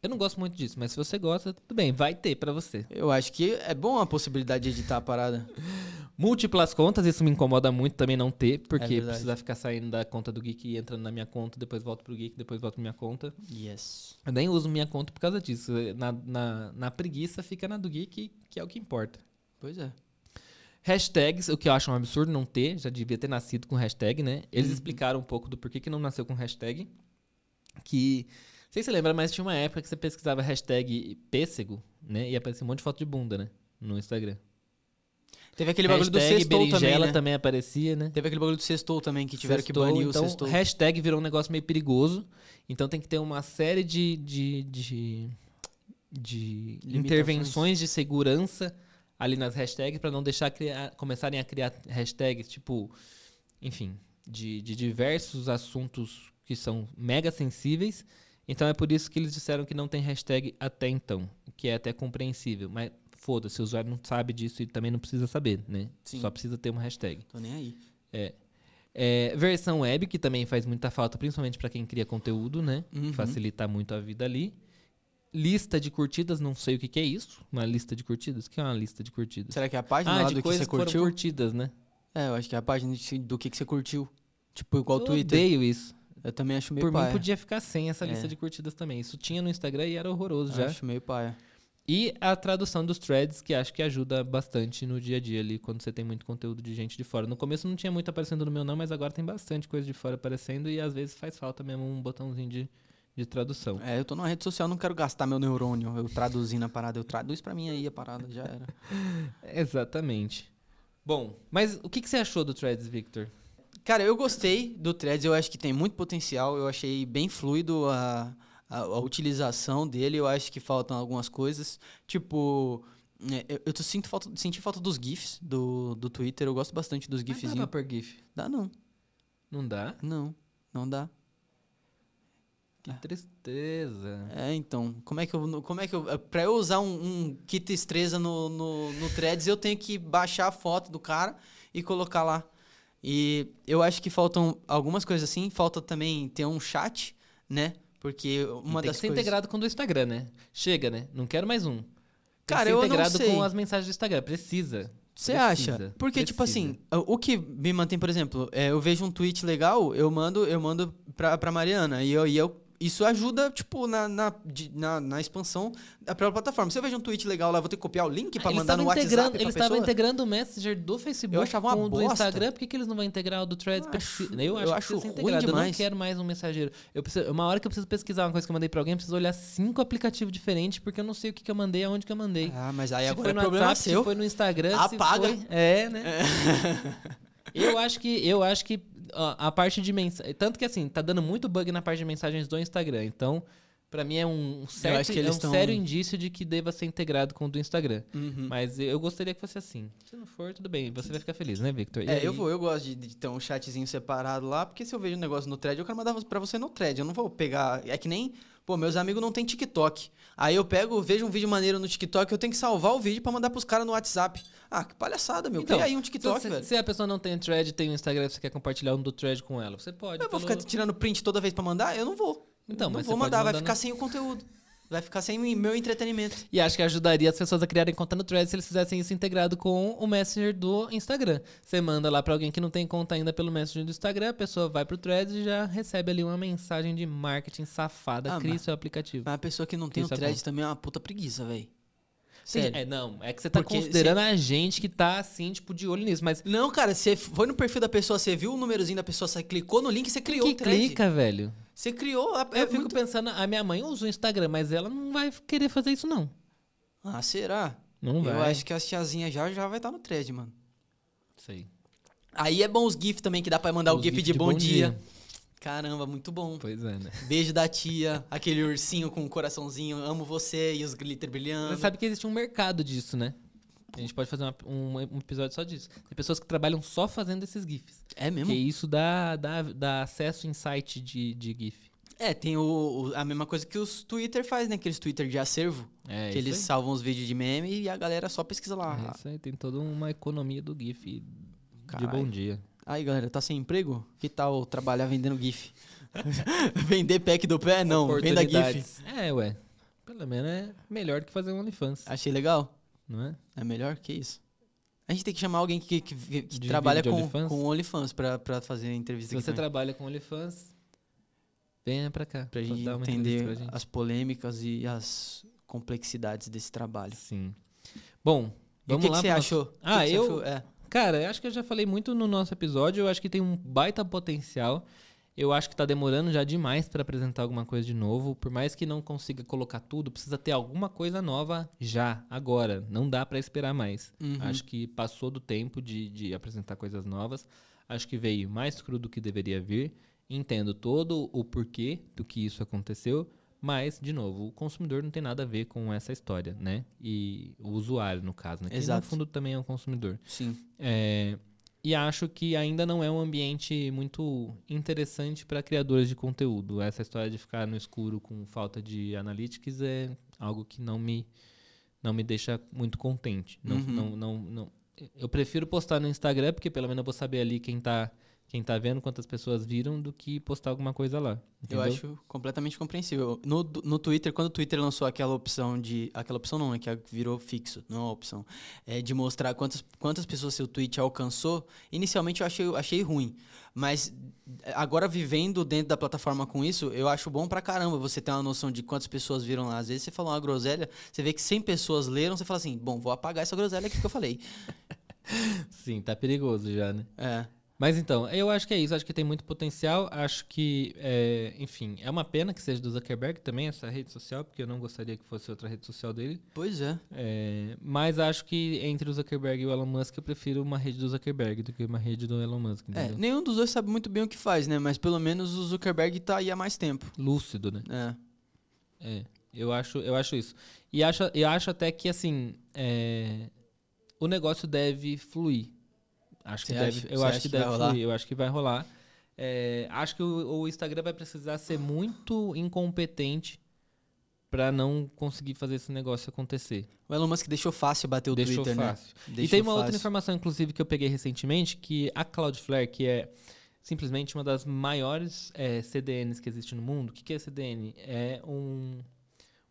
A: Eu não gosto muito disso, mas se você gosta, tudo bem, vai ter pra você.
B: Eu acho que é bom a possibilidade de editar a parada. *laughs*
A: Múltiplas contas, isso me incomoda muito também não ter, porque
B: verdade.
A: precisa ficar saindo da conta do Geek e entrando na minha conta, depois volto pro Geek, depois volto pra minha conta.
B: Yes.
A: Eu nem uso minha conta por causa disso. Na, na, na preguiça fica na do Geek, que é o que importa.
B: Pois é.
A: Hashtags, o que eu acho um absurdo não ter, já devia ter nascido com hashtag, né? Eles
B: Uhum.
A: explicaram um pouco do porquê que não nasceu com hashtag. Que, não sei se você lembra, mas tinha uma época que você pesquisava hashtag pêssego, né? E aparecia um monte de foto de bunda, né? No Instagram.
B: Teve aquele bagulho do sextou também, né?
A: também aparecia, né?
B: Teve aquele bagulho do sextou também, que tiveram que
A: Sextou,
B: banir o
A: então,
B: sextou.
A: hashtag virou um negócio meio perigoso. Então tem que ter uma série de, de, de, de intervenções de segurança ali nas hashtags para não deixar criar, começarem a criar hashtags, tipo, enfim, de, de diversos assuntos que são mega sensíveis. Então é por isso que eles disseram que não tem hashtag até então, o que é até compreensível. Mas foda-se, o usuário não sabe disso e também não precisa saber, né?
B: Sim.
A: Só precisa ter uma hashtag.
B: Tô nem aí.
A: É, versão web, que também faz muita falta, principalmente para quem cria conteúdo, né?
B: Uhum.
A: Facilita muito a vida ali. Lista de curtidas, não sei o que, que é isso. Uma lista de curtidas? O que é uma lista de curtidas?
B: Será que é a página
A: ah,
B: lá
A: de
B: do que você
A: que foram
B: curtiu?
A: curtidas, né?
B: É, eu acho que é a página de- do que, que você curtiu. Tipo, igual o
A: Eu
B: Twitter.
A: odeio isso.
B: Eu também acho meio
A: Por
B: paia.
A: mim, podia ficar sem essa lista
B: É.
A: de curtidas também. Isso tinha no Instagram e era horroroso
B: Eu
A: já.
B: Acho meio paia.
A: E a tradução dos threads, que acho que ajuda bastante no dia a dia ali, quando você tem muito conteúdo de gente de fora. No começo não tinha muito aparecendo no meu não, mas agora tem bastante coisa de fora aparecendo e às vezes faz falta mesmo um botãozinho de, de tradução.
B: É, eu tô numa rede social, não quero gastar meu neurônio. Eu traduzindo a parada. Eu traduz pra mim aí a parada, já era. *laughs*
A: Exatamente. Bom, mas o que, que você achou do Threads, Victor?
B: Cara, eu gostei do Threads, eu acho que tem muito potencial. Eu achei bem fluido a, a, a utilização dele. Eu acho que faltam algumas coisas. Tipo, é, eu, eu tô sinto falta, senti falta dos GIFs do, do Twitter. Eu gosto bastante dos
A: Mas dá pra pôr GIF?
B: Dá não,
A: Não dá?
B: não, não dá.
A: Que tristeza.
B: É, então, como é que eu. Como é que eu. Pra eu usar um, um kit estreza no, no, no Threads, eu tenho que baixar a foto do cara e colocar lá. E eu acho que faltam algumas coisas assim. Falta também ter um chat, né? Porque uma
A: tem
B: das
A: que ser
B: coisas.
A: integrado com o do Instagram, né? Chega, né? Não quero mais um. Tem
B: Cara, eu não
A: integrado
B: sei.
A: com as mensagens do Instagram. Precisa.
B: Você acha? Porque, tipo
A: precisa.
B: assim, o que me mantém, por exemplo, é, eu vejo um tweet legal, eu mando, eu mando pra, pra Mariana. E, eu, e eu, isso ajuda, tipo, na, na, de- na, na expansão da própria plataforma. Se eu vejo um tweet legal lá, vou ter que copiar o link pra
A: Ah,
B: mandar no WhatsApp
A: eles estavam integrando o Messenger do Facebook
B: Eu achava uma
A: com o do. Instagram. Por que, que eles não vão integrar o do Threads?
B: Eu acho-
A: eu acho,
B: eu
A: que
B: acho ruim
A: integrado. Eu não
B: demais.
A: quero mais um mensageiro. Eu preciso, uma hora que eu preciso pesquisar uma coisa que eu mandei pra alguém, eu preciso olhar cinco aplicativos diferentes, porque eu não sei o que, que eu mandei, aonde que eu mandei.
B: Ah, mas aí
A: se
B: agora
A: foi
B: é
A: no
B: problema
A: WhatsApp,
B: seu.
A: se foi no Instagram,
B: Apaga.
A: foi... É, né? *laughs* Eu acho que, eu acho que a parte de mensagem. Tanto que assim, tá dando muito bug na parte de mensagens do Instagram. Então, pra mim é um, certo,
B: acho que
A: é um
B: tão-
A: sério indício de que deva ser integrado com o do Instagram.
B: Uhum.
A: Mas eu gostaria que fosse assim. Se não for, tudo bem. Você vai ficar feliz, né, Victor? E
B: É,
A: aí-
B: eu vou, eu gosto de, de ter um chatzinho separado lá, porque se eu vejo um negócio no thread, eu quero mandar pra você no thread. Eu não vou pegar. É que nem. Pô, meus amigos não tem TikTok. Aí eu pego, vejo um vídeo maneiro no TikTok, eu tenho que salvar o vídeo pra mandar pros caras no WhatsApp. Ah, que palhaçada, meu.
A: Então,
B: Cria aí um TikTok,
A: se,
B: velho.
A: se a pessoa não tem thread tem um Instagram, você quer compartilhar um do thread com ela, você pode.
B: Eu vou
A: pelo-
B: ficar tirando print toda vez pra mandar? Eu não vou.
A: Então,
B: não
A: mas
B: vou
A: pode
B: mandar, vai
A: mandar
B: ficar sem o conteúdo. Vai ficar sem meu entretenimento.
A: E acho que ajudaria as pessoas a criarem conta no Threads se eles fizessem isso integrado com o Messenger do Instagram. Você manda lá pra alguém que não tem conta ainda pelo Messenger do Instagram, a pessoa vai pro Threads e já recebe ali uma mensagem de marketing safada.
B: Ah,
A: Cria seu aplicativo.
B: Mas a pessoa que não tem o
A: Isso
B: thread
A: bom.
B: também é uma puta preguiça, velho. Sério.
A: é, não, é que você tá
B: Porque
A: considerando a gente que tá assim, tipo, de olho nisso. Mas
B: Não, cara, você foi no perfil da pessoa, você viu o númerozinho da pessoa, você clicou no link, você criou
A: que
B: o thread.
A: clica, velho?
B: Você criou. a-
A: Eu
B: é
A: fico
B: muito-
A: pensando, a minha mãe usa o Instagram, mas ela não vai querer fazer isso, não.
B: Ah, será?
A: Não vai.
B: Eu acho que as tiazinhas já, já vai estar no thread, mano.
A: Sei.
B: Aí é bom os GIF também, que dá pra mandar o
A: Os
B: GIF,
A: GIF
B: de, bom, dia. Caramba, muito bom.
A: Pois é, né?
B: Beijo da tia, aquele ursinho com um coraçãozinho, amo você e os glitter brilhando.
A: Você sabe que existe um mercado disso, né? A gente pode fazer uma- um, um episódio só disso. Tem pessoas que trabalham só fazendo esses GIFs.
B: É mesmo?
A: Porque isso dá, dá, dá acesso em site de, de GIF.
B: É, tem o, o- a mesma coisa que os Twitter faz, né? Aqueles Twitter de acervo.
A: É,
B: que eles
A: aí.
B: salvam os vídeos de meme e a galera só pesquisa lá.
A: É isso aí, tem toda uma economia do GIF de
B: Caralho.
A: bom dia.
B: Aí, galera, tá sem emprego? Que tal trabalhar vendendo GIF? *laughs* Vender pack do pé? Não, venda GIF.
A: É, ué. Pelo menos é melhor do que fazer um OnlyFans,
B: Achei legal.
A: Não é?
B: É melhor que isso. A gente tem que chamar alguém que, que, que- que trabalha com,
A: OnlyFans?
B: com OnlyFans pra, pra fazer a entrevista
A: Se você
B: também.
A: trabalha com OnlyFans, venha pra cá.
B: Pra gente
A: uma entrevista
B: entender
A: pra gente.
B: as polêmicas e as complexidades desse trabalho.
A: Sim. Bom,
B: E o
A: vamos
B: que, que
A: lá
B: você
A: pro nosso-
B: achou? O que
A: Ah,
B: que você
A: eu-
B: achou? É.
A: Cara, eu acho que eu já falei muito no nosso episódio. Eu acho que tem um baita potencial. Eu acho que tá demorando já demais pra apresentar alguma coisa de novo. Por mais que não consiga colocar tudo, precisa ter alguma coisa nova já, agora. Não dá pra esperar mais.
B: Uhum.
A: Acho que passou do tempo de, de apresentar coisas novas. Acho que veio mais cru do que deveria vir. Entendo todo o porquê do que isso aconteceu. Mas, de novo, o consumidor não tem nada a ver com essa história, né? E o usuário, no caso, né? Que
B: Exato.
A: no fundo também é um consumidor.
B: Sim.
A: É, e acho que ainda não é um ambiente muito interessante para criadores de conteúdo. Essa história de ficar no escuro com falta de analytics é algo que não me, não me deixa muito contente. Não,
B: Uhum.
A: não, não, não- eu prefiro postar no Instagram, porque pelo menos eu vou saber ali quem tá, quem tá vendo, quantas pessoas viram, do que postar alguma coisa lá.
B: Eu
A: entendeu?
B: acho completamente compreensível. No, no Twitter, quando o Twitter lançou aquela opção de. Aquela opção não, né? Que virou fixo, não é uma opção. É de mostrar quantas, quantas pessoas seu tweet alcançou. Inicialmente eu achei, achei ruim. Mas agora vivendo dentro da plataforma com isso, eu acho bom pra caramba você ter uma noção de quantas pessoas viram lá. Às vezes você falou uma groselha, você vê que 100 pessoas leram, você fala assim: bom, vou apagar essa groselha aqui que eu falei. *laughs*
A: Sim, tá perigoso já, né?
B: É.
A: Mas então, eu acho que é isso. Acho que tem muito potencial. Acho que, é, enfim, é uma pena que seja do Zuckerberg também, essa rede social, porque eu não gostaria que fosse outra rede social dele.
B: Pois é.
A: É, mas acho que entre o Zuckerberg e o Elon Musk, eu prefiro uma rede do Zuckerberg do que uma rede do Elon Musk.
B: É,
A: Entendeu?
B: nenhum dos dois sabe muito bem o que faz, né? Mas pelo menos o Zuckerberg tá aí há mais tempo.
A: Lúcido, né?
B: É.
A: É, eu acho, eu acho isso. E acho, eu acho até que, assim, é, o negócio deve fluir. Acho que
B: Você
A: deve,
B: acha-
A: eu acho que deve
B: rolar?
A: fluir, eu acho que vai rolar. É, acho que o, o Instagram vai precisar ser muito incompetente pra não conseguir fazer esse negócio acontecer.
B: O Elon Musk deixou fácil bater o
A: Deixou
B: Twitter,
A: fácil.
B: né?
A: e
B: Deixou
A: tem uma outra
B: fácil.
A: informação, inclusive, que eu peguei recentemente, que a Cloudflare, que é simplesmente uma das maiores é, CDNs que existe no mundo. O que, que é CDN? É um,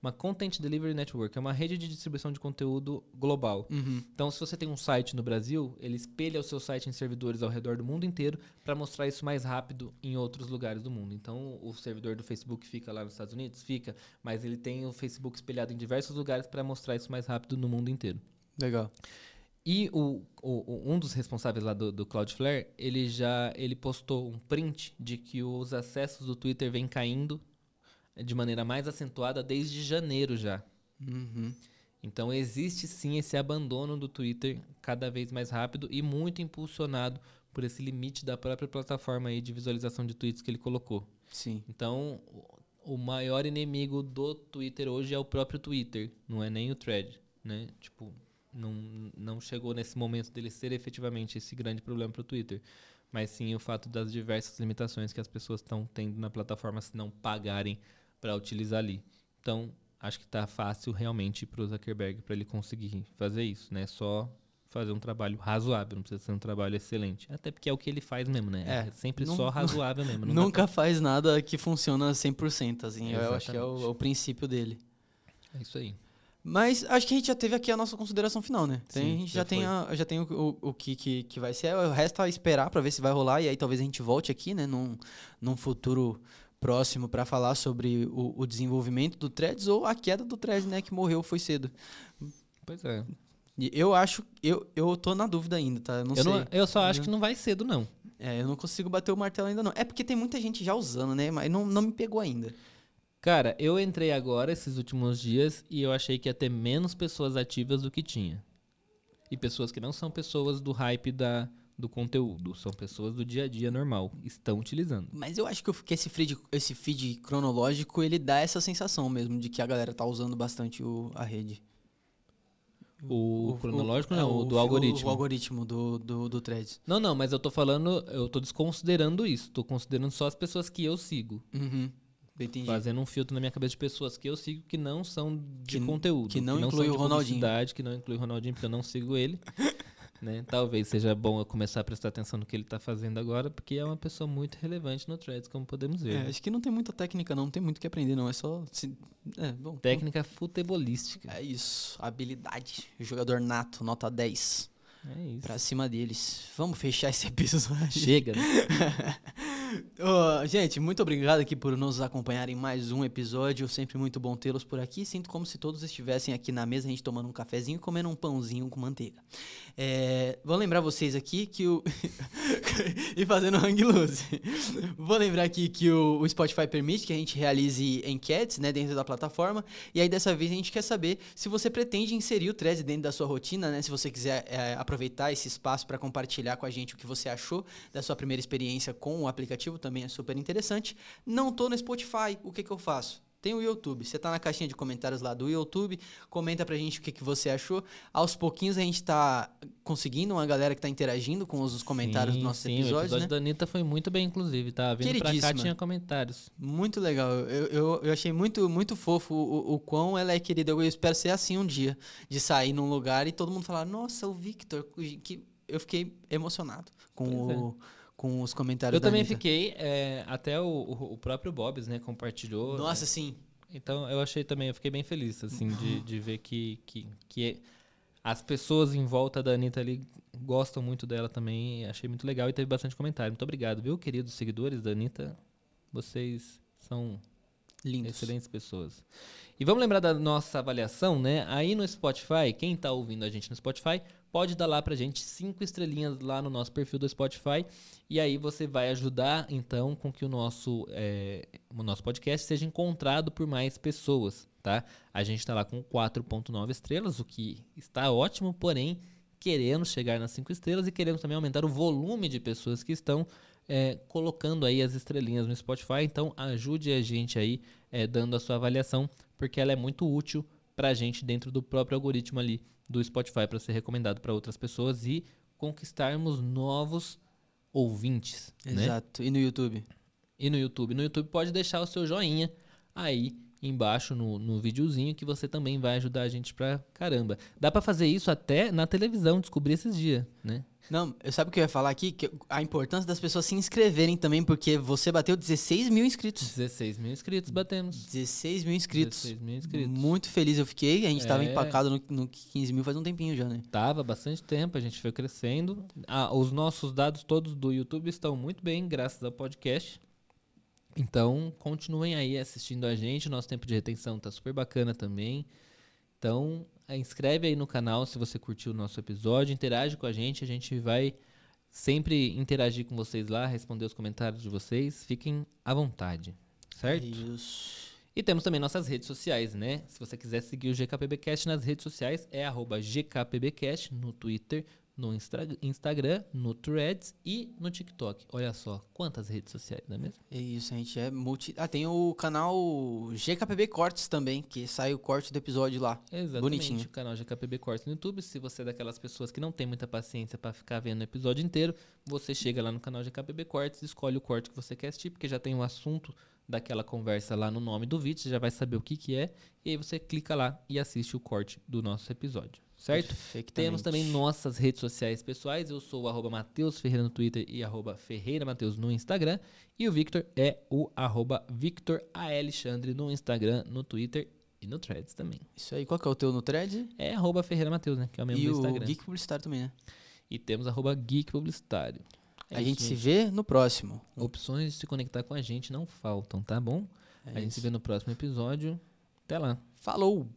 A: uma Content Delivery Network, é uma rede de distribuição de conteúdo global.
B: Uhum.
A: Então, se você tem um site no Brasil, ele espelha o seu site em servidores ao redor do mundo inteiro para mostrar isso mais rápido em outros lugares do mundo. Então, o servidor do Facebook fica lá nos Estados Unidos? Fica, mas ele tem o Facebook espelhado em diversos lugares para mostrar isso mais rápido no mundo inteiro.
B: Legal.
A: E o, o- um dos responsáveis lá do, do Cloudflare, ele já ele postou um print de que os acessos do Twitter vêm caindo de maneira mais acentuada desde janeiro já.
B: Uhum.
A: Então existe sim esse abandono do Twitter cada vez mais rápido e muito impulsionado por esse limite da própria plataforma aí de visualização de tweets que ele colocou.
B: Sim.
A: Então, o maior inimigo do Twitter hoje é o próprio Twitter, não é nem o thread, né? Tipo, não, não chegou nesse momento dele ser efetivamente esse grande problema para o Twitter, mas sim o fato das diversas limitações que as pessoas estão tendo na plataforma se não pagarem para utilizar ali. Então, acho que tá fácil realmente para o Zuckerberg para ele conseguir fazer isso, né? Só fazer um trabalho razoável, não precisa ser um trabalho excelente. Até porque é o que ele faz mesmo, né?
B: É,
A: É, sempre
B: não-
A: só *laughs* razoável mesmo. dá
B: Nunca faz nada que funciona 100%, assim. Eu acho que é o,
A: Exatamente.
B: o princípio dele.
A: É isso aí.
B: Mas acho que a gente já teve aqui a nossa consideração final, né? Tem-
A: Sim,
B: a gente
A: já
B: já, tem, a- já tem o, o, o que, que, que vai ser. O resto é esperar pra ver se vai rolar. E aí talvez a gente volte aqui, né? Num, num futuro próximo pra falar sobre o, o desenvolvimento do Threads ou a queda do Threads, né? Que morreu, foi cedo.
A: Pois é.
B: E eu acho... Eu, eu tô na dúvida ainda, tá? Eu não
A: eu,
B: sei.
A: não- eu só acho que não vai cedo, não.
B: É, eu não consigo bater o martelo ainda não. É porque tem muita gente já usando, né? Mas não, não me pegou ainda.
A: Cara, eu entrei agora esses últimos dias e eu achei que ia ter menos pessoas ativas do que tinha. E pessoas que não são pessoas do hype da, do conteúdo, são pessoas do dia a dia normal, estão utilizando.
B: Mas eu acho que, eu- que esse, feed, esse feed cronológico, ele dá essa sensação mesmo de que a galera tá usando bastante o, a rede.
A: O, cronológico
B: é,
A: não, o do algoritmo.
B: O, algoritmo do, do, do Threads.
A: Não, não, mas eu tô falando, eu tô desconsiderando isso. Tô considerando só as pessoas que eu sigo.
B: Uhum. Entendi.
A: Fazendo um filtro na minha cabeça de pessoas que eu sigo que não são de
B: Que-
A: conteúdo.
B: que não
A: são
B: inclui
A: de
B: o Ronaldinho.
A: Que não inclui o Ronaldinho, porque eu não sigo ele. *laughs* né? Talvez seja bom eu começar a prestar atenção no que ele tá fazendo agora, porque é uma pessoa muito relevante no Threads, como podemos ver.
B: É,
A: né?
B: acho que não tem muita técnica, não. Não tem muito o que aprender, não. É só. se- É, bom.
A: Técnica futebolística.
B: É isso. Habilidade. Jogador nato, nota 10.
A: É isso.
B: Pra cima deles. Vamos fechar esse episódio.
A: Chega, né? *laughs* *laughs*
B: Ô, gente, muito obrigado aqui por nos acompanharem em mais um episódio. Sempre muito bom tê-los por aqui. Sinto como se todos estivessem aqui na mesa, a gente tomando um cafezinho e comendo um pãozinho com manteiga. É, vou lembrar vocês aqui que o. *laughs* e fazendo hang loose. Vou lembrar aqui que o, o Spotify permite que a gente realize enquetes né, dentro da plataforma. E aí, dessa vez, a gente quer saber se você pretende inserir o Threads dentro da sua rotina, né? Se você quiser é, aproveitar esse espaço para compartilhar com a gente o que você achou da sua primeira experiência com o aplicativo, também é super interessante. Não tô no Spotify, o que, que eu faço? Tem o YouTube. Você tá na caixinha de comentários lá do YouTube, comenta pra gente o que, que você achou. Aos pouquinhos a gente tá conseguindo uma galera que tá interagindo com os comentários
A: Sim,
B: dos nossos
A: sim,
B: episódios,
A: O episódio
B: né?
A: da Anitta foi muito bem, inclusive, tá? Vindo pra cá tinha comentários.
B: Muito legal. Eu, eu, eu achei muito, muito fofo o, o quão ela é querida. Eu espero ser assim um dia. De sair num lugar e todo mundo falar, nossa, o Victor. Que eu fiquei emocionado com,
A: Pois é.
B: Com os comentários
A: Eu também
B: Anitta.
A: fiquei, é, até o, o- próprio Bobs, né, compartilhou.
B: Nossa, sim.
A: Então eu achei também, eu fiquei bem feliz, assim, de, de ver que, que, que as pessoas em volta da Anitta ali gostam muito dela também. Achei muito legal e teve bastante comentário. Muito obrigado, viu, queridos seguidores da Anitta? Vocês são
B: Lindos.
A: excelentes pessoas. E vamos lembrar da nossa avaliação, né? Aí no Spotify, quem tá ouvindo a gente no Spotify, pode dar lá pra gente cinco estrelinhas lá no nosso perfil do Spotify. E aí você vai ajudar, então, com que o nosso, é, o nosso podcast seja encontrado por mais pessoas, tá? A gente tá lá com 4.9 estrelas, o que está ótimo, porém queremos chegar nas cinco estrelas e queremos também aumentar o volume de pessoas que estão é, colocando aí as estrelinhas no Spotify. Então ajude a gente aí é, dando a sua avaliação, porque ela é muito útil para a gente dentro do próprio algoritmo ali do Spotify para ser recomendado para outras pessoas e conquistarmos novos ouvintes, né?
B: Exato. E no YouTube?
A: E no YouTube? No YouTube pode deixar o seu joinha aí embaixo no, no videozinho que você também vai ajudar a gente pra caramba. Dá pra fazer isso até na televisão, descobri esses dias, né?
B: Não, eu sabe o que eu ia falar aqui? Que a importância das pessoas se inscreverem também, porque você bateu 16 mil inscritos.
A: 16 mil inscritos batemos.
B: 16 mil inscritos.
A: 16 mil inscritos.
B: Muito feliz eu fiquei. A gente tava
A: É.
B: empacado no, no 15 mil faz um tempinho já, né?
A: Tava bastante tempo, a gente foi crescendo. Ah, os nossos dados todos do YouTube estão muito bem, graças ao podcast. Então, continuem aí assistindo a gente. Nosso tempo de retenção tá super bacana também. Então, eh, inscreve aí no canal se você curtiu o nosso episódio, interage com a gente, a gente vai sempre interagir com vocês lá, responder os comentários de vocês. Fiquem à vontade, certo?
B: Isso.
A: E temos também nossas redes sociais, né? Se você quiser seguir o GKPBcast nas redes sociais, é arroba GKPBcast no Twitter, no Instra- Instagram, no Threads e no TikTok. Olha só, quantas redes sociais, não é mesmo?
B: É isso, a gente é multi. Ah, tem o canal GKPB Cortes também, que sai o corte do episódio lá.
A: Exatamente.
B: Bonitinho.
A: O canal GKPB Cortes no YouTube. Se você é daquelas pessoas que não tem muita paciência para ficar vendo o episódio inteiro, você chega lá no canal GKPB Cortes, escolhe o corte que você quer assistir, porque já tem o assunto daquela conversa lá no nome do vídeo, você já vai saber o que, que é, e aí você clica lá e assiste o corte do nosso episódio, certo? Temos também nossas redes sociais pessoais. Eu sou o arroba Matheus Ferreira no Twitter e arroba Ferreira Mateus no Instagram. E o Victor é o arroba Victor A. Alexandre no Instagram, no Twitter e no Threads também.
B: Isso aí, qual que é o teu no thread?
A: É arroba Ferreira Mateus, né? Que é o mesmo
B: E
A: do
B: o
A: Instagram.
B: Geek Publicitário também, né?
A: E temos arroba Geek Publicitário. É
B: a
A: isso,
B: gente se vê no próximo.
A: Opções de se conectar com a gente não faltam, tá bom?
B: É
A: a gente se
B: isso.
A: vê no próximo episódio. Até lá.
B: Falou!